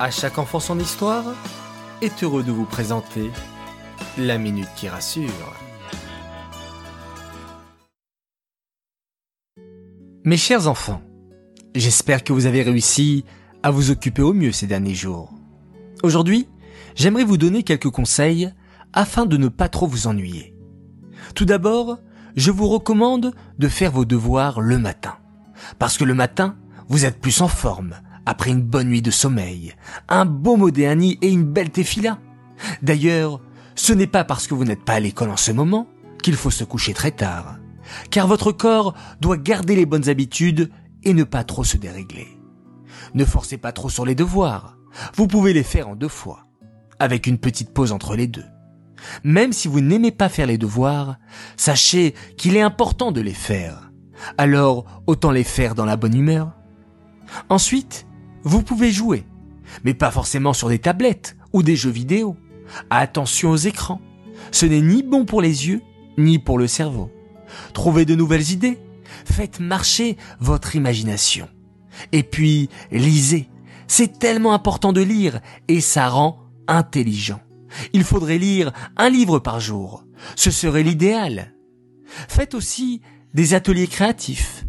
À chaque enfant son histoire est heureux de vous présenter la minute qui rassure. Mes chers enfants, j'espère que vous avez réussi à vous occuper au mieux ces derniers jours. Aujourd'hui, j'aimerais vous donner quelques conseils afin de ne pas trop vous ennuyer. Tout d'abord, je vous recommande de faire vos devoirs le matin. Parce que le matin, vous êtes plus en forme, après une bonne nuit de sommeil, un beau modéani et une belle tefila. D'ailleurs, ce n'est pas parce que vous n'êtes pas à l'école en ce moment qu'il faut se coucher très tard, car votre corps doit garder les bonnes habitudes et ne pas trop se dérégler. Ne forcez pas trop sur les devoirs, vous pouvez les faire en deux fois, avec une petite pause entre les deux. Même si vous n'aimez pas faire les devoirs, sachez qu'il est important de les faire. Alors, autant les faire dans la bonne humeur. Ensuite, vous pouvez jouer, mais pas forcément sur des tablettes ou des jeux vidéo. Attention aux écrans. Ce n'est ni bon pour les yeux, ni pour le cerveau. Trouvez de nouvelles idées. Faites marcher votre imagination. Et puis, lisez. C'est tellement important de lire et ça rend intelligent. Il faudrait lire un livre par jour. Ce serait l'idéal. Faites aussi des ateliers créatifs.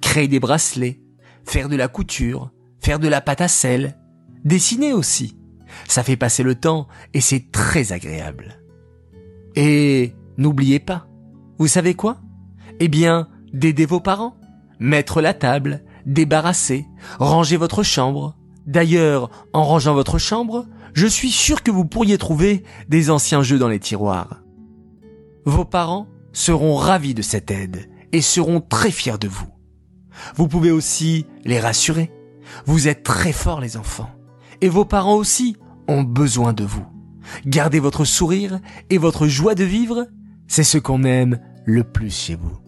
Créez des bracelets, faire de la couture, faire de la pâte à sel, dessiner aussi. Ça fait passer le temps et c'est très agréable. Et n'oubliez pas, vous savez quoi? Eh bien, d'aider vos parents, mettre la table, débarrasser, ranger votre chambre. D'ailleurs, en rangeant votre chambre, je suis sûr que vous pourriez trouver des anciens jeux dans les tiroirs. Vos parents seront ravis de cette aide et seront très fiers de vous. Vous pouvez aussi les rassurer vous êtes très forts les enfants. Et vos parents aussi ont besoin de vous. Gardez votre sourire et votre joie de vivre, c'est ce qu'on aime le plus chez vous.